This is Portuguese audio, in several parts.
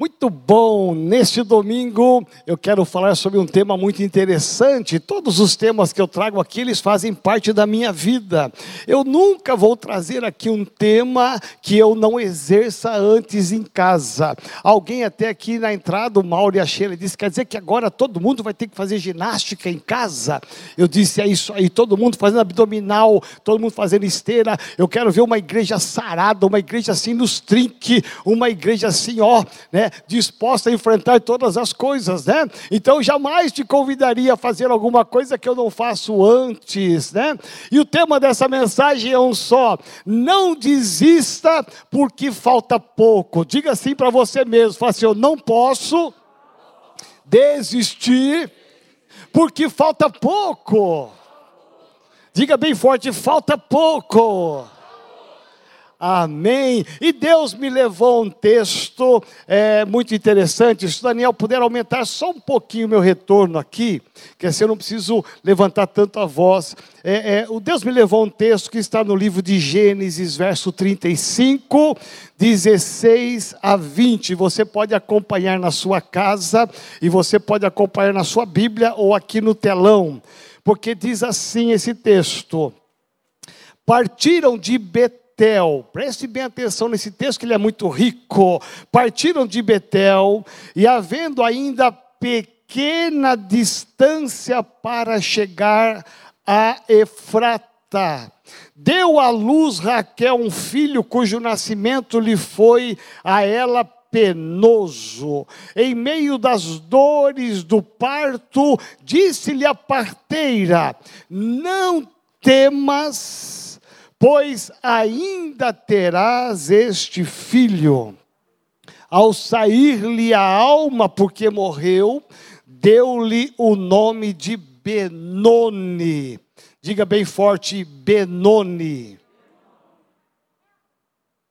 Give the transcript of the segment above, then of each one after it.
We Muito bom! Neste domingo eu quero falar sobre um tema muito interessante. Todos os temas que eu trago aqui, eles fazem parte da minha vida. Eu nunca vou trazer aqui um tema que eu não exerça antes em casa. Alguém até aqui na entrada, o Mauro e a Sheila, disse, quer dizer que agora todo mundo vai ter que fazer ginástica em casa? Eu disse, é isso aí, todo mundo fazendo abdominal, todo mundo fazendo esteira. Eu quero ver uma igreja sarada, uma igreja assim nos trinque, uma igreja assim, ó, né? Disposta a enfrentar todas as coisas, né? Então jamais te convidaria a fazer alguma coisa que eu não faço antes, né? E o tema dessa mensagem é um só: não desista porque falta pouco. Diga assim para você mesmo, fala assim, eu não posso desistir porque falta pouco. Diga bem forte, falta pouco. Amém. E Deus me levou um texto é, muito interessante. Se Daniel puder aumentar só um pouquinho o meu retorno aqui, que assim eu não preciso levantar tanto a voz. É, é, o Deus me levou um texto que está no livro de Gênesis, verso 35, 16 a 20. Você pode acompanhar na sua casa e você pode acompanhar na sua Bíblia ou aqui no telão, porque diz assim esse texto: Partiram de Betel Betel, preste bem atenção nesse texto que ele é muito rico. Partiram de Betel e havendo ainda pequena distância para chegar a Efrata. Deu à luz Raquel um filho cujo nascimento lhe foi a ela penoso. Em meio das dores do parto, disse-lhe a parteira: Não temas pois ainda terás este filho. Ao sair-lhe a alma, porque morreu, deu-lhe o nome de Benoni. Diga bem forte, Benoni.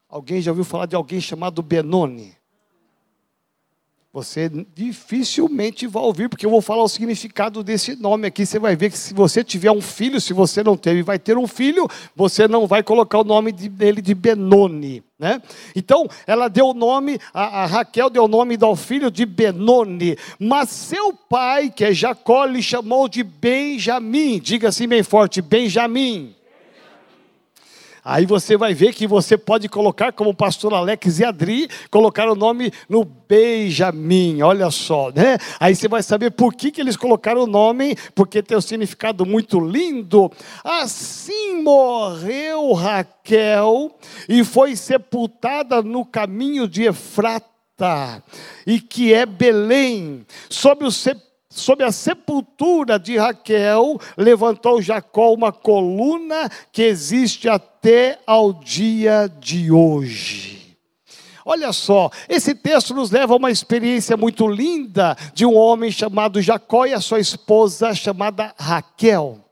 Alguém já ouviu falar de alguém chamado Benoni? Você dificilmente vai ouvir, porque eu vou falar o significado desse nome aqui. Você vai ver que se você tiver um filho, se você não teve, vai ter um filho, você não vai colocar o nome dele de Benoni. Né? Então, ela deu o nome, a, a Raquel deu o nome ao filho de Benoni, mas seu pai, que é Jacó, lhe chamou de Benjamim. Diga assim bem forte: Benjamim. Aí você vai ver que você pode colocar, como o pastor Alex e Adri, colocar o nome no Benjamin, olha só, né? Aí você vai saber por que, que eles colocaram o nome, porque tem um significado muito lindo. Assim morreu Raquel e foi sepultada no caminho de Efrata, e que é Belém, sob o sepulcro Sob a sepultura de Raquel, levantou Jacó uma coluna que existe até ao dia de hoje. Olha só, esse texto nos leva a uma experiência muito linda de um homem chamado Jacó e a sua esposa chamada Raquel.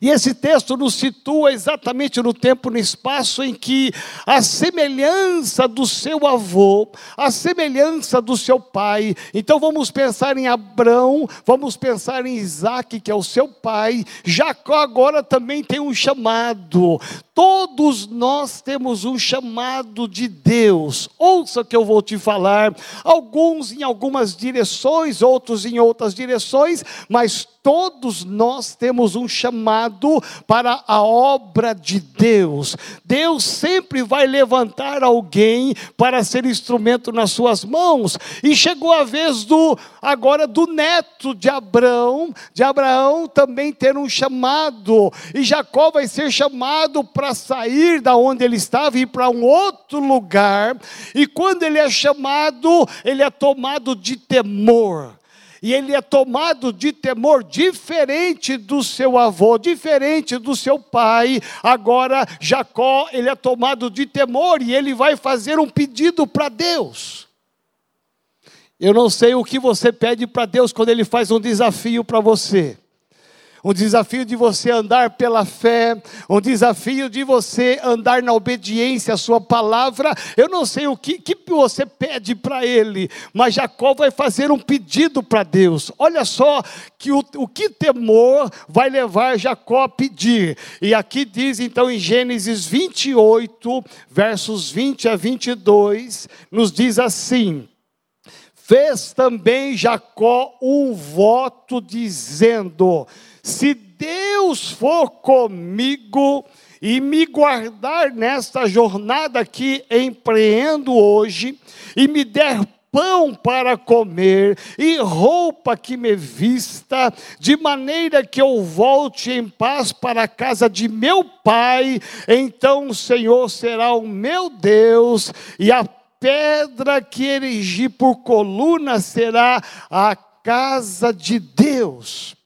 E esse texto nos situa exatamente no tempo no espaço em que a semelhança do seu avô, a semelhança do seu pai. Então vamos pensar em Abraão, vamos pensar em Isaac, que é o seu pai. Jacó agora também tem um chamado. Todos nós temos um chamado de Deus. Ouça que eu vou te falar. Alguns em algumas direções, outros em outras direções, mas todos nós temos um chamado para a obra de Deus. Deus sempre vai levantar alguém para ser instrumento nas suas mãos. E chegou a vez do agora do neto de Abraão, de Abraão também ter um chamado. E Jacó vai ser chamado para sair da onde ele estava e ir para um outro lugar. E quando ele é chamado, ele é tomado de temor e ele é tomado de temor diferente do seu avô, diferente do seu pai. Agora Jacó, ele é tomado de temor e ele vai fazer um pedido para Deus. Eu não sei o que você pede para Deus quando ele faz um desafio para você um desafio de você andar pela fé, um desafio de você andar na obediência à sua palavra. Eu não sei o que, que você pede para ele, mas Jacó vai fazer um pedido para Deus. Olha só que o, o que temor vai levar Jacó a pedir. E aqui diz então em Gênesis 28, versos 20 a 22, nos diz assim: fez também Jacó um voto dizendo: Se Deus for comigo e me guardar nesta jornada que empreendo hoje, e me der pão para comer e roupa que me vista, de maneira que eu volte em paz para a casa de meu pai, então o Senhor será o meu Deus, e a pedra que erigi por coluna será a casa de Deus.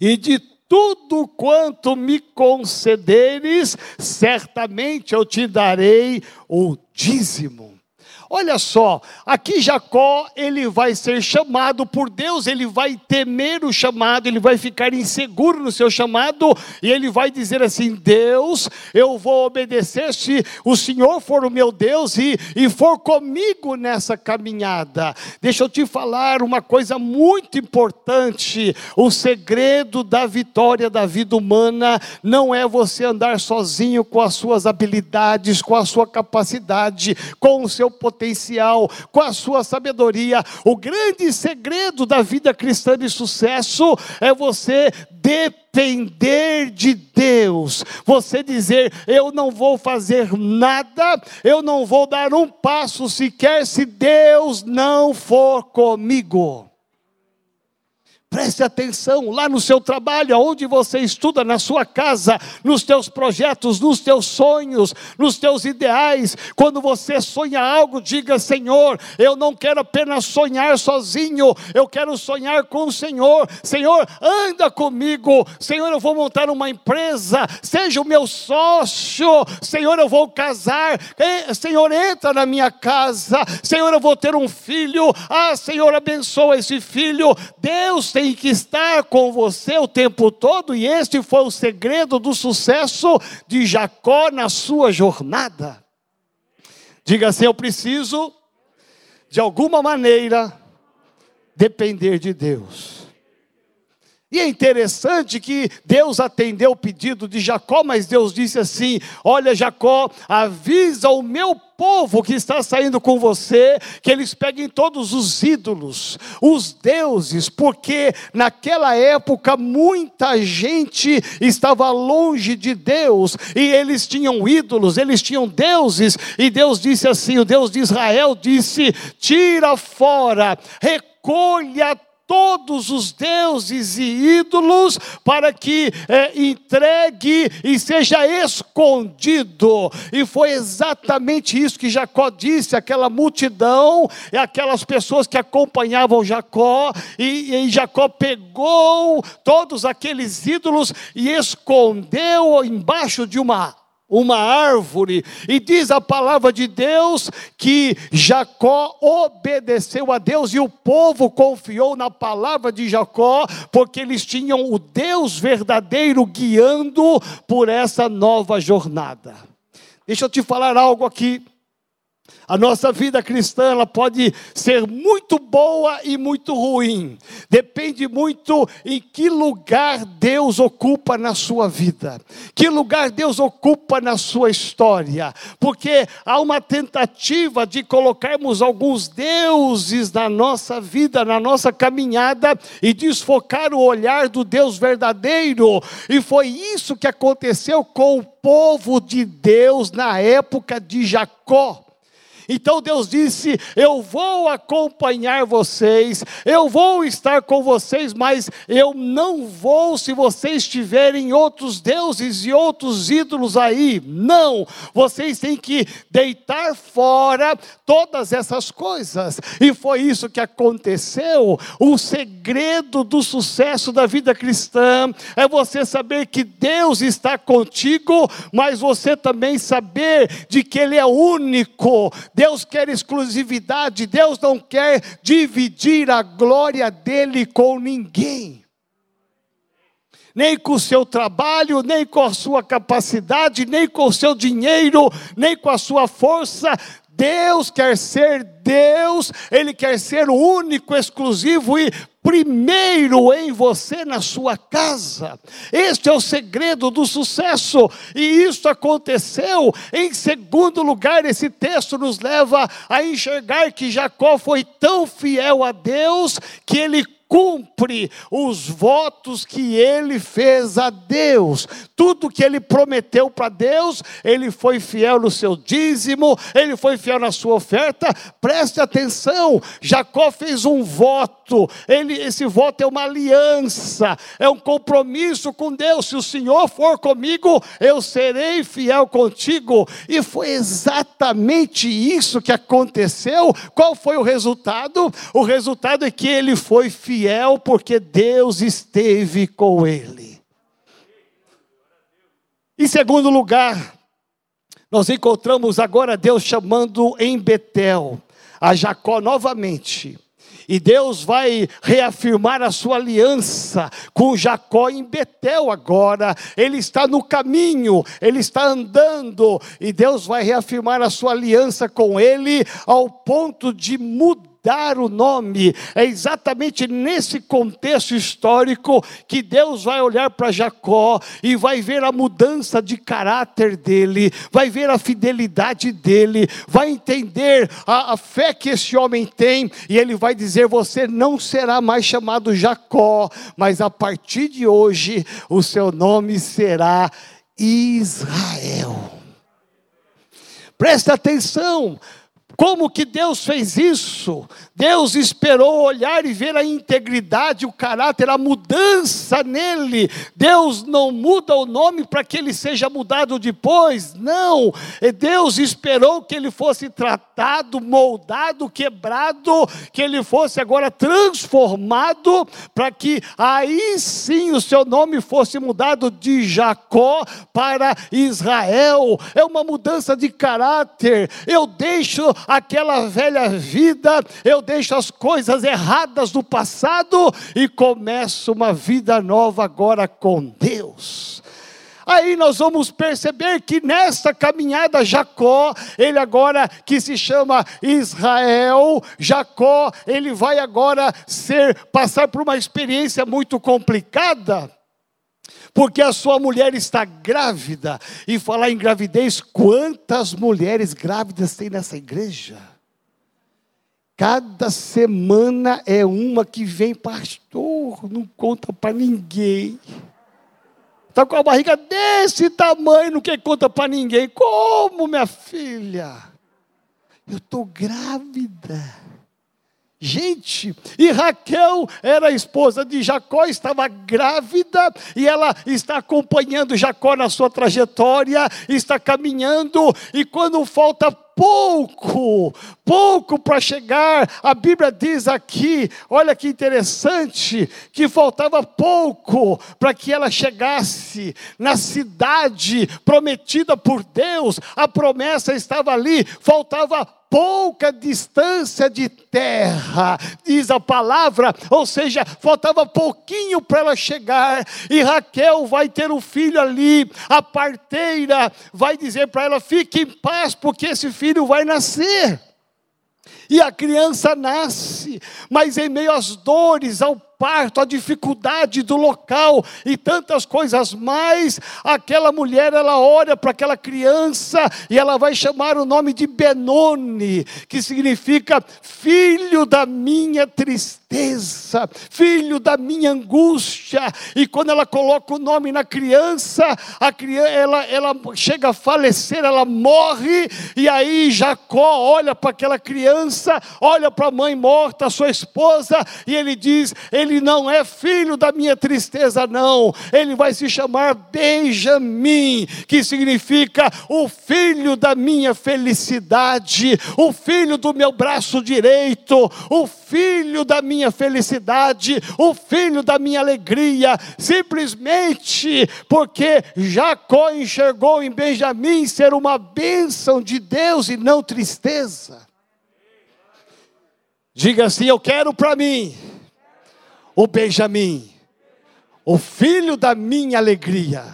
E de tudo quanto me concederes, certamente eu te darei o dízimo. Olha só, aqui Jacó, ele vai ser chamado por Deus, ele vai temer o chamado, ele vai ficar inseguro no seu chamado, e ele vai dizer assim: Deus, eu vou obedecer se o Senhor for o meu Deus e, e for comigo nessa caminhada. Deixa eu te falar uma coisa muito importante: o segredo da vitória da vida humana não é você andar sozinho com as suas habilidades, com a sua capacidade, com o seu potencial potencial, com a sua sabedoria. O grande segredo da vida cristã de sucesso é você depender de Deus. Você dizer: Eu não vou fazer nada, eu não vou dar um passo sequer se Deus não for comigo. Preste atenção lá no seu trabalho, aonde você estuda, na sua casa, nos teus projetos, nos teus sonhos, nos teus ideais. Quando você sonha algo, diga: Senhor, eu não quero apenas sonhar sozinho, eu quero sonhar com o Senhor. Senhor, anda comigo. Senhor, eu vou montar uma empresa, seja o meu sócio. Senhor, eu vou casar. Senhor, entra na minha casa. Senhor, eu vou ter um filho. Ah, Senhor, abençoa esse filho. Deus tem que estar com você o tempo todo, e este foi o segredo do sucesso de Jacó na sua jornada. Diga assim: eu preciso, de alguma maneira, depender de Deus. E é interessante que Deus atendeu o pedido de Jacó, mas Deus disse assim: Olha, Jacó, avisa o meu povo que está saindo com você, que eles peguem todos os ídolos, os deuses, porque naquela época muita gente estava longe de Deus e eles tinham ídolos, eles tinham deuses, e Deus disse assim: o Deus de Israel disse: tira fora, recolha todos os deuses e ídolos para que é, entregue e seja escondido. E foi exatamente isso que Jacó disse àquela multidão, e aquelas pessoas que acompanhavam Jacó, e, e Jacó pegou todos aqueles ídolos e escondeu embaixo de uma uma árvore, e diz a palavra de Deus que Jacó obedeceu a Deus e o povo confiou na palavra de Jacó, porque eles tinham o Deus verdadeiro guiando por essa nova jornada. Deixa eu te falar algo aqui. A nossa vida cristã ela pode ser muito boa e muito ruim. Depende muito em que lugar Deus ocupa na sua vida. Que lugar Deus ocupa na sua história. Porque há uma tentativa de colocarmos alguns deuses na nossa vida, na nossa caminhada e desfocar o olhar do Deus verdadeiro. E foi isso que aconteceu com o povo de Deus na época de Jacó. Então Deus disse: Eu vou acompanhar vocês, eu vou estar com vocês, mas eu não vou se vocês tiverem outros deuses e outros ídolos aí. Não, vocês têm que deitar fora todas essas coisas. E foi isso que aconteceu. O segredo do sucesso da vida cristã é você saber que Deus está contigo, mas você também saber de que Ele é único Deus quer exclusividade, Deus não quer dividir a glória dele com ninguém. Nem com o seu trabalho, nem com a sua capacidade, nem com o seu dinheiro, nem com a sua força. Deus quer ser Deus, Ele quer ser único, exclusivo e primeiro em você, na sua casa. Este é o segredo do sucesso, e isso aconteceu. Em segundo lugar, esse texto nos leva a enxergar que Jacó foi tão fiel a Deus que ele cumpre os votos que ele fez a Deus. Tudo que ele prometeu para Deus, ele foi fiel no seu dízimo, ele foi fiel na sua oferta. Preste atenção, Jacó fez um voto. Ele, esse voto é uma aliança, é um compromisso com Deus. Se o Senhor for comigo, eu serei fiel contigo. E foi exatamente isso que aconteceu. Qual foi o resultado? O resultado é que ele foi fiel fiel porque Deus esteve com ele. Em segundo lugar, nós encontramos agora Deus chamando em Betel a Jacó novamente. E Deus vai reafirmar a sua aliança com Jacó em Betel agora. Ele está no caminho, ele está andando, e Deus vai reafirmar a sua aliança com ele ao ponto de mudar dar o nome. É exatamente nesse contexto histórico que Deus vai olhar para Jacó e vai ver a mudança de caráter dele, vai ver a fidelidade dele, vai entender a, a fé que esse homem tem e ele vai dizer: Você não será mais chamado Jacó, mas a partir de hoje o seu nome será Israel. Presta atenção, como que Deus fez isso? Deus esperou olhar e ver a integridade, o caráter, a mudança nele. Deus não muda o nome para que ele seja mudado depois. Não. Deus esperou que ele fosse tratado, moldado, quebrado, que ele fosse agora transformado, para que aí sim o seu nome fosse mudado de Jacó para Israel. É uma mudança de caráter. Eu deixo aquela velha vida, eu deixo as coisas erradas do passado e começo uma vida nova agora com Deus. Aí nós vamos perceber que nessa caminhada Jacó, ele agora que se chama Israel, Jacó, ele vai agora ser passar por uma experiência muito complicada porque a sua mulher está grávida. E falar em gravidez, quantas mulheres grávidas tem nessa igreja? Cada semana é uma que vem, pastor, não conta para ninguém. Está com a barriga desse tamanho, não quer conta para ninguém. Como, minha filha? Eu estou grávida. Gente, e Raquel era a esposa de Jacó, estava grávida e ela está acompanhando Jacó na sua trajetória, está caminhando, e quando falta pouco, pouco para chegar, a Bíblia diz aqui, olha que interessante, que faltava pouco para que ela chegasse na cidade prometida por Deus, a promessa estava ali, faltava pouca distância de terra, diz a palavra, ou seja, faltava pouquinho para ela chegar, e Raquel vai ter um filho ali, a parteira vai dizer para ela: fique em paz, porque esse filho vai nascer. E a criança nasce, mas em meio às dores, ao parto, a dificuldade do local e tantas coisas mais, aquela mulher ela olha para aquela criança e ela vai chamar o nome de Benoni, que significa filho da minha tristeza, filho da minha angústia. E quando ela coloca o nome na criança, a criança ela, ela chega a falecer, ela morre, e aí Jacó olha para aquela criança, olha para a mãe morta, sua esposa, e ele diz: ele não é filho da minha tristeza, não. Ele vai se chamar Benjamim, que significa o filho da minha felicidade, o filho do meu braço direito, o filho da minha felicidade, o filho da minha alegria, simplesmente porque Jacó enxergou em Benjamim ser uma bênção de Deus e não tristeza. Diga assim: Eu quero para mim o Benjamim, o filho da minha alegria.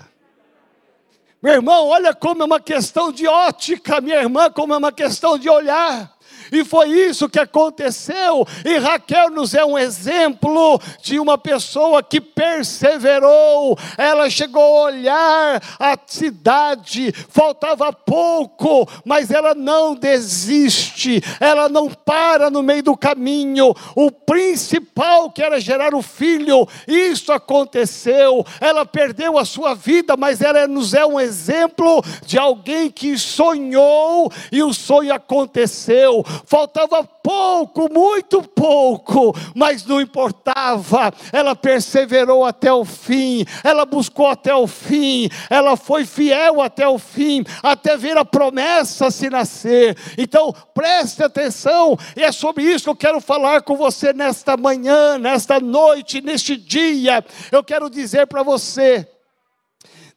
Meu irmão, olha como é uma questão de ótica, minha irmã, como é uma questão de olhar. E foi isso que aconteceu. E Raquel nos é um exemplo de uma pessoa que perseverou. Ela chegou a olhar a cidade, faltava pouco, mas ela não desiste, ela não para no meio do caminho. O principal que era gerar o filho, isso aconteceu. Ela perdeu a sua vida, mas ela nos é um exemplo de alguém que sonhou e o sonho aconteceu faltava pouco, muito pouco, mas não importava, ela perseverou até o fim, ela buscou até o fim, ela foi fiel até o fim, até ver a promessa se nascer. Então, preste atenção, e é sobre isso que eu quero falar com você nesta manhã, nesta noite, neste dia. Eu quero dizer para você,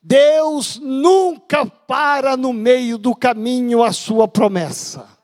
Deus nunca para no meio do caminho a sua promessa.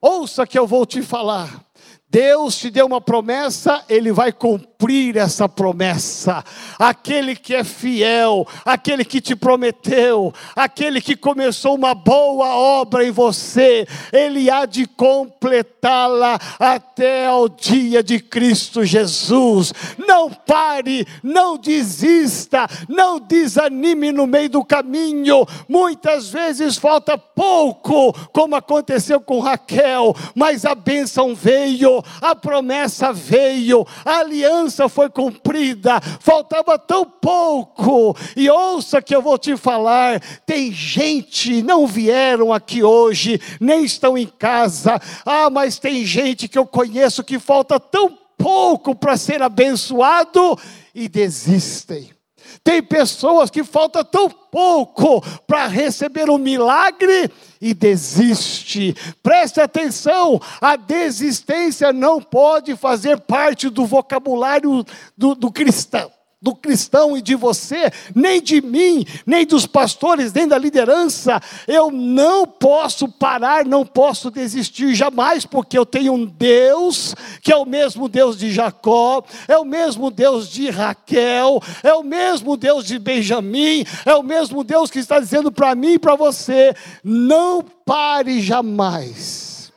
Ouça que eu vou te falar. Deus te deu uma promessa, Ele vai cumprir essa promessa. Aquele que é fiel, aquele que te prometeu, aquele que começou uma boa obra em você, Ele há de completá-la até ao dia de Cristo Jesus. Não pare, não desista, não desanime no meio do caminho. Muitas vezes falta pouco, como aconteceu com Raquel, mas a bênção veio a promessa veio, a aliança foi cumprida, faltava tão pouco. E ouça que eu vou te falar: tem gente, não vieram aqui hoje, nem estão em casa, ah, mas tem gente que eu conheço que falta tão pouco para ser abençoado e desistem. Tem pessoas que falta tão pouco para receber um milagre e desiste. Preste atenção, a desistência não pode fazer parte do vocabulário do, do cristão do cristão e de você, nem de mim, nem dos pastores, nem da liderança. Eu não posso parar, não posso desistir jamais, porque eu tenho um Deus que é o mesmo Deus de Jacó, é o mesmo Deus de Raquel, é o mesmo Deus de Benjamim, é o mesmo Deus que está dizendo para mim e para você: não pare jamais.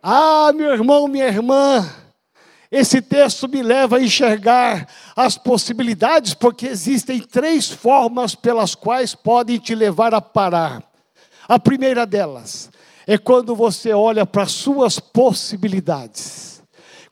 Ah, meu irmão, minha irmã, esse texto me leva a enxergar as possibilidades, porque existem três formas pelas quais podem te levar a parar. A primeira delas é quando você olha para as suas possibilidades,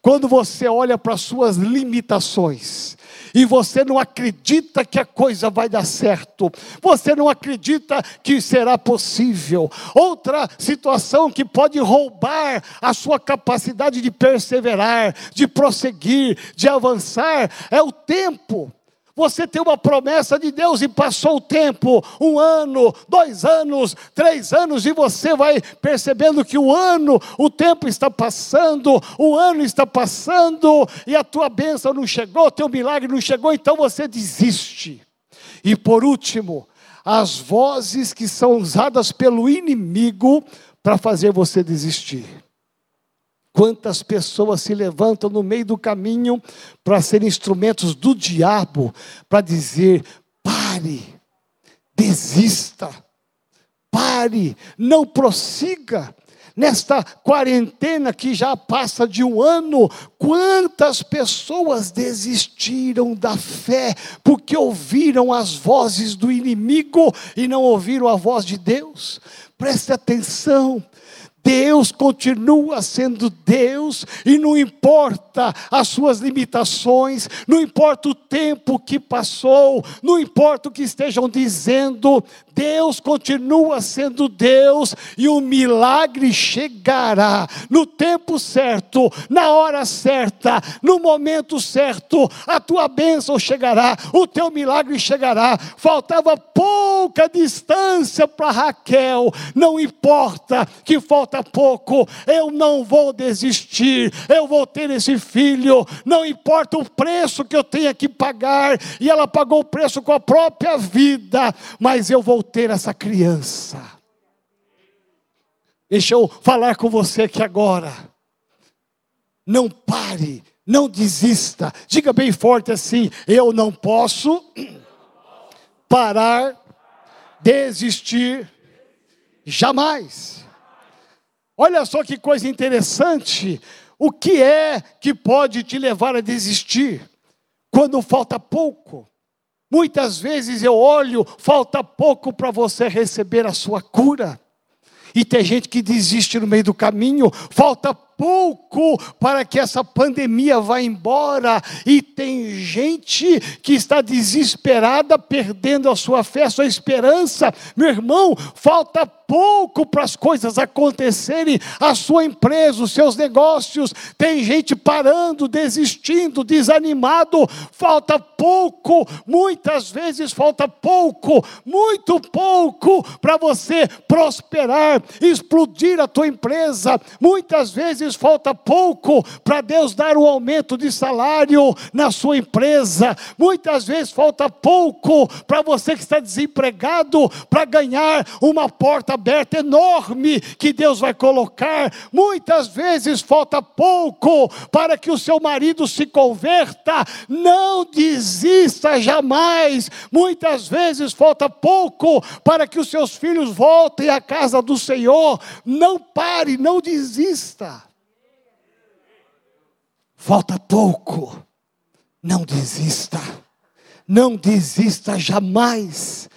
quando você olha para as suas limitações e você não acredita que a coisa vai dar certo, você não acredita que será possível. Outra situação que pode roubar a sua capacidade de perseverar, de prosseguir, de avançar, é o tempo. Você tem uma promessa de Deus e passou o tempo, um ano, dois anos, três anos, e você vai percebendo que o ano, o tempo está passando, o ano está passando, e a tua bênção não chegou, teu milagre não chegou, então você desiste. E por último, as vozes que são usadas pelo inimigo para fazer você desistir. Quantas pessoas se levantam no meio do caminho para serem instrumentos do diabo, para dizer: pare, desista, pare, não prossiga. Nesta quarentena que já passa de um ano, quantas pessoas desistiram da fé porque ouviram as vozes do inimigo e não ouviram a voz de Deus? Preste atenção, Deus continua sendo Deus, e não importa as suas limitações, não importa o tempo que passou, não importa o que estejam dizendo, Deus continua sendo Deus, e o milagre chegará no tempo certo, na hora certa, no momento certo, a tua bênção chegará, o teu milagre chegará. Faltava pouca distância para Raquel, não importa que falta falta pouco, eu não vou desistir, eu vou ter esse filho, não importa o preço que eu tenha que pagar, e ela pagou o preço com a própria vida, mas eu vou ter essa criança. Deixa eu falar com você aqui agora. Não pare, não desista. Diga bem forte assim: eu não posso parar, desistir, jamais. Olha só que coisa interessante. O que é que pode te levar a desistir? Quando falta pouco. Muitas vezes eu olho, falta pouco para você receber a sua cura. E tem gente que desiste no meio do caminho, falta pouco para que essa pandemia vá embora, e tem gente que está desesperada, perdendo a sua fé, a sua esperança. Meu irmão, falta pouco para as coisas acontecerem, a sua empresa, os seus negócios. Tem gente parando, desistindo, desanimado. Falta pouco, muitas vezes falta pouco, muito pouco para você prosperar, explodir a tua empresa. Muitas vezes falta pouco para Deus dar um aumento de salário na sua empresa. Muitas vezes falta pouco para você que está desempregado para ganhar uma porta aberta enorme que Deus vai colocar. Muitas vezes falta pouco para que o seu marido se converta. Não desista jamais. Muitas vezes falta pouco para que os seus filhos voltem à casa do Senhor. Não pare, não desista. Falta pouco. Não desista. Não desista jamais.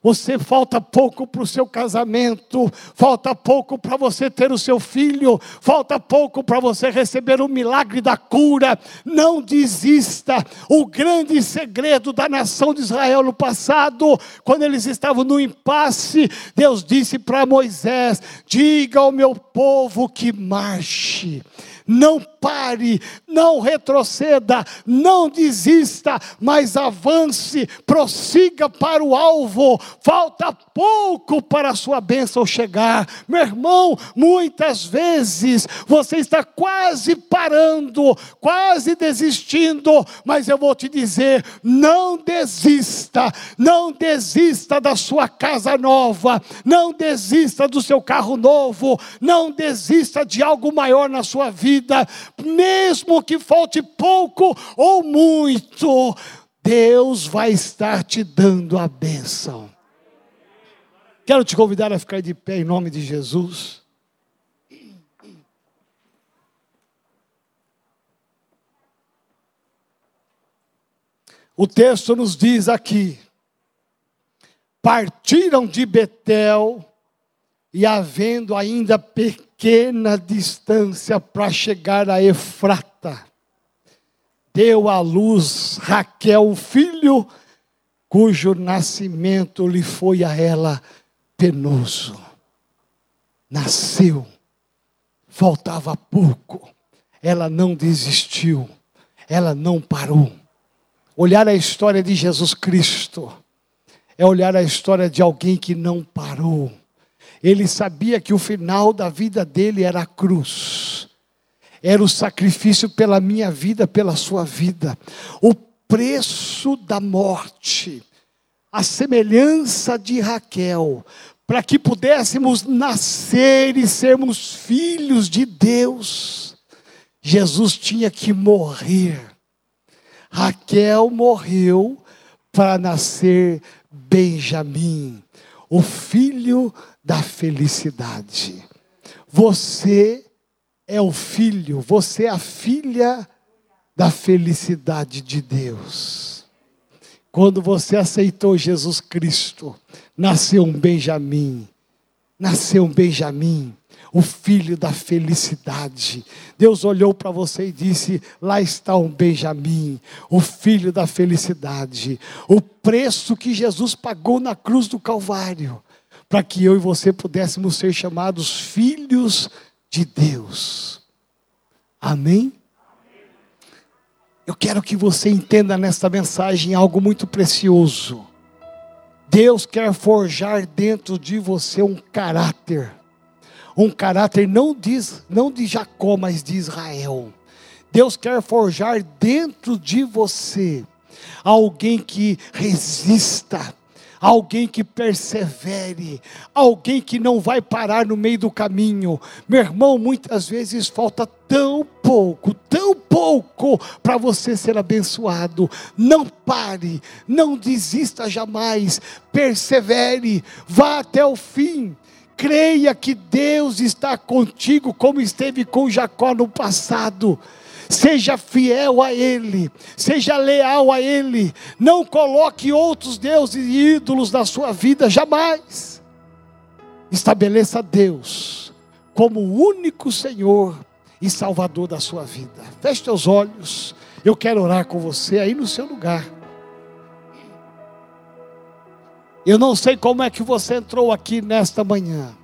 Você falta pouco para o seu casamento, falta pouco para você ter o seu filho, falta pouco para você receber o milagre da cura. Não desista. O grande segredo da nação de Israel no passado, quando eles estavam no impasse, Deus disse para Moisés: Diga ao meu povo que marche não pare, não retroceda, não desista, mas avance, prossiga para o alvo. Falta pouco para a sua bênção chegar. Meu irmão, muitas vezes você está quase parando, quase desistindo, mas eu vou te dizer: não desista, não desista da sua casa nova, não desista do seu carro novo, não desista de algo maior na sua vida vida, mesmo que falte pouco ou muito, Deus vai estar te dando a bênção. Quero te convidar a ficar de pé em nome de Jesus. O texto nos diz aqui: partiram de Betel e havendo ainda pequena distância para chegar a Efrata, deu à luz Raquel, filho, cujo nascimento lhe foi a ela penoso. Nasceu, faltava pouco, ela não desistiu, ela não parou. Olhar a história de Jesus Cristo é olhar a história de alguém que não parou ele sabia que o final da vida dele era a cruz, era o sacrifício pela minha vida, pela sua vida, o preço da morte, a semelhança de Raquel, para que pudéssemos nascer e sermos filhos de Deus, Jesus tinha que morrer. Raquel morreu para nascer Benjamim, o filho da felicidade. Você é o filho, você é a filha da felicidade de Deus. Quando você aceitou Jesus Cristo, nasceu um Benjamim, nasceu um Benjamim, o filho da felicidade. Deus olhou para você e disse: Lá está um Benjamim, o filho da felicidade. O preço que Jesus pagou na cruz do Calvário para que eu e você pudéssemos ser chamados filhos de Deus. Amém? Eu quero que você entenda nesta mensagem algo muito precioso. Deus quer forjar dentro de você um caráter, um caráter não de, não de Jacó, mas de Israel. Deus quer forjar dentro de você alguém que resista, alguém que persevere, alguém que não vai parar no meio do caminho. Meu irmão, muitas vezes falta tão pouco, tão pouco para você ser abençoado. Não pare, não desista jamais, persevere, vá até o fim. Creia que Deus está contigo, como esteve com Jacó no passado. Seja fiel a Ele, seja leal a Ele, não coloque outros deuses e ídolos na sua vida, jamais. Estabeleça Deus como o único Senhor e Salvador da sua vida. Feche teus olhos, eu quero orar com você aí no seu lugar. Eu não sei como é que você entrou aqui nesta manhã.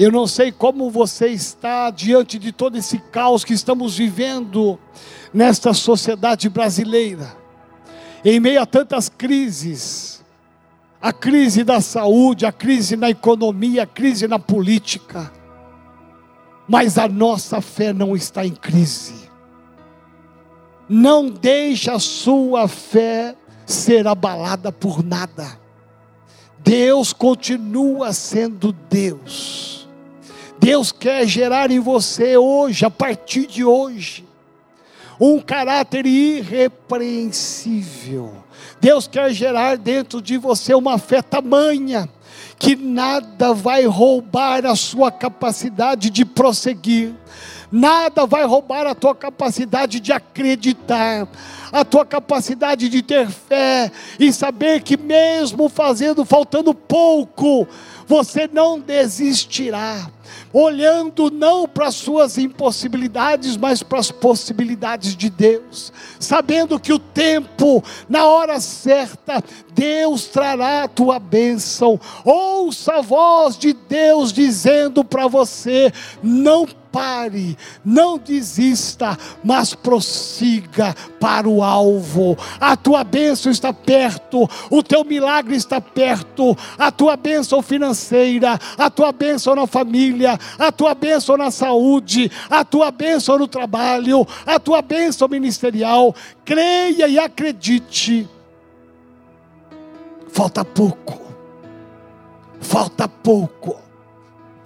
Eu não sei como você está diante de todo esse caos que estamos vivendo nesta sociedade brasileira, em meio a tantas crises a crise da saúde, a crise na economia, a crise na política. Mas a nossa fé não está em crise. Não deixe a sua fé ser abalada por nada. Deus continua sendo Deus. Deus quer gerar em você hoje, a partir de hoje, um caráter irrepreensível. Deus quer gerar dentro de você uma fé tamanha que nada vai roubar a sua capacidade de prosseguir. Nada vai roubar a tua capacidade de acreditar, a tua capacidade de ter fé e saber que mesmo fazendo faltando pouco, você não desistirá olhando não para as suas impossibilidades, mas para as possibilidades de Deus, sabendo que o tempo, na hora certa, Deus trará a tua bênção. Ouça a voz de Deus dizendo para você: não pare, não desista, mas prossiga para o alvo. A tua bênção está perto, o teu milagre está perto, a tua bênção financeira, a tua bênção na família, a tua bênção na saúde, a tua bênção no trabalho, a tua bênção ministerial. Creia e acredite. Falta pouco. Falta pouco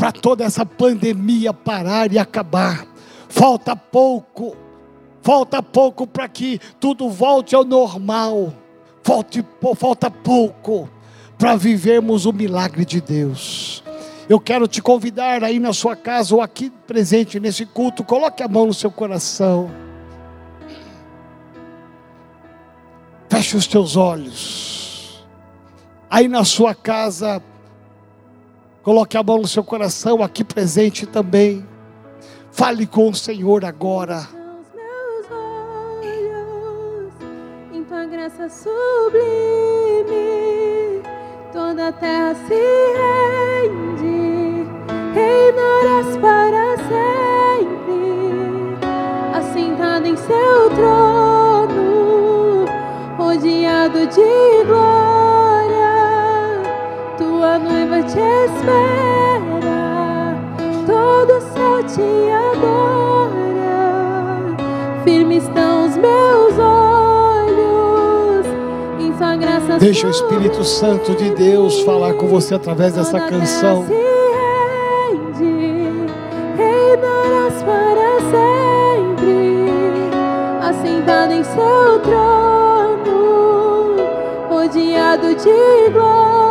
para toda essa pandemia parar e acabar. Falta pouco, falta pouco para que tudo volte ao normal. Falte, falta pouco para vivermos o milagre de Deus. Eu quero te convidar aí na sua casa ou aqui presente nesse culto, coloque a mão no seu coração. Feche os teus olhos. Aí na sua casa, Coloque a mão no seu coração, aqui presente também. Fale com o Senhor agora. Meus olhos, em tua graça sublime, toda a terra se rende, reinarás para sempre, assentado em seu trono, rodeado de glória tua noiva te espera, todo céu te adora. Firmes estão os meus olhos, em tua graça. Deixa o Espírito Santo de Deus falar com você através dessa canção. Se rende, reinarás para sempre, assentado em seu trono, rodeado de glória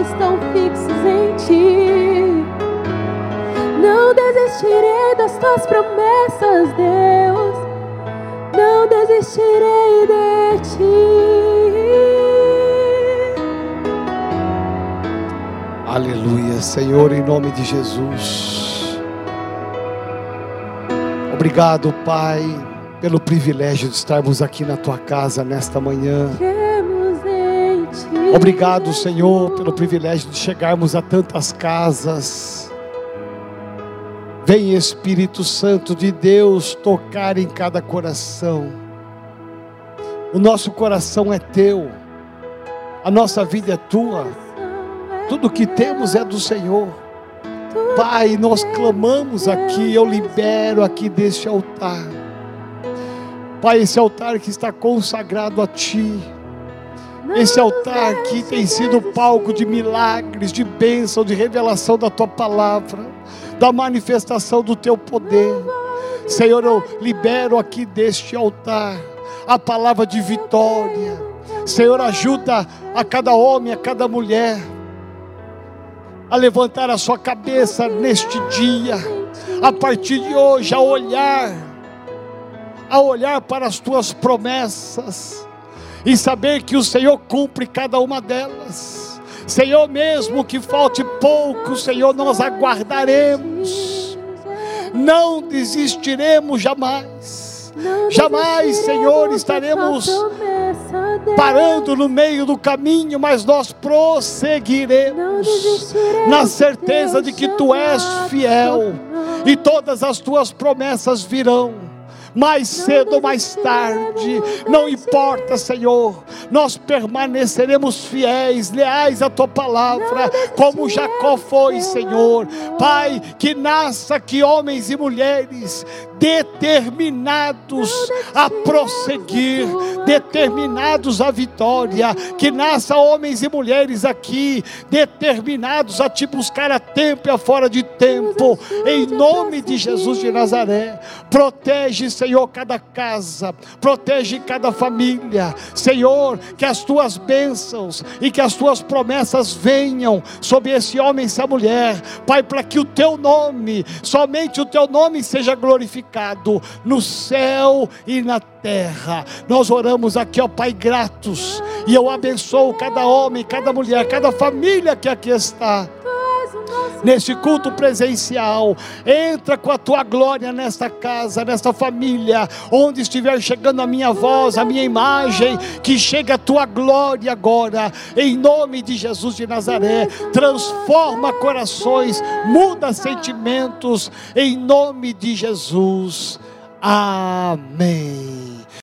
estão fixos em ti. Não desistirei das tuas promessas, Deus, não desistirei de ti. Aleluia, Senhor, em nome de Jesus. Obrigado, Pai, pelo privilégio de estarmos aqui na tua casa nesta manhã. Obrigado, Senhor, pelo privilégio de chegarmos a tantas casas. Vem Espírito Santo de Deus tocar em cada coração. O nosso coração é teu, a nossa vida é tua, tudo que temos é do Senhor. Pai, nós clamamos aqui, eu libero aqui deste altar. Pai, esse altar que está consagrado a Ti, esse altar que tem sido palco de milagres, de bênção, de revelação da Tua palavra, da manifestação do Teu poder. Senhor, eu libero aqui deste altar a palavra de vitória. Senhor, ajuda a cada homem, a cada mulher a levantar a sua cabeça neste dia, a partir de hoje, a olhar, a olhar para as tuas promessas e saber que o Senhor cumpre cada uma delas. Senhor, mesmo que falte pouco, Senhor, nós aguardaremos, não desistiremos jamais Jamais, Senhor, estaremos parando no meio do caminho, mas nós prosseguiremos na certeza de que Tu és fiel e todas as Tuas promessas virão mais cedo ou mais tarde, não importa, Senhor, nós permaneceremos fiéis, leais à tua palavra, como Jacó foi, Senhor. Pai, que nasça que homens e mulheres determinados a prosseguir, determinados à vitória, que nasça homens e mulheres aqui determinados a te buscar a tempo e a fora de tempo, em nome de Jesus de Nazaré. Protege, Senhor, cada casa, protege cada família, Senhor, que as tuas bênçãos e que as tuas promessas venham sobre esse homem e essa mulher, Pai, para que o teu nome, somente o teu nome seja glorificado no céu e na terra. Nós oramos aqui, ó Pai, gratos, e eu abençoo cada homem, cada mulher, cada família que aqui está neste culto presencial. Entra com a tua glória nesta casa, nesta família, onde estiver chegando a minha voz, a minha imagem, que chegue a tua glória agora, em nome de Jesus de Nazaré. Transforma corações, muda sentimentos, em nome de Jesus. Amém.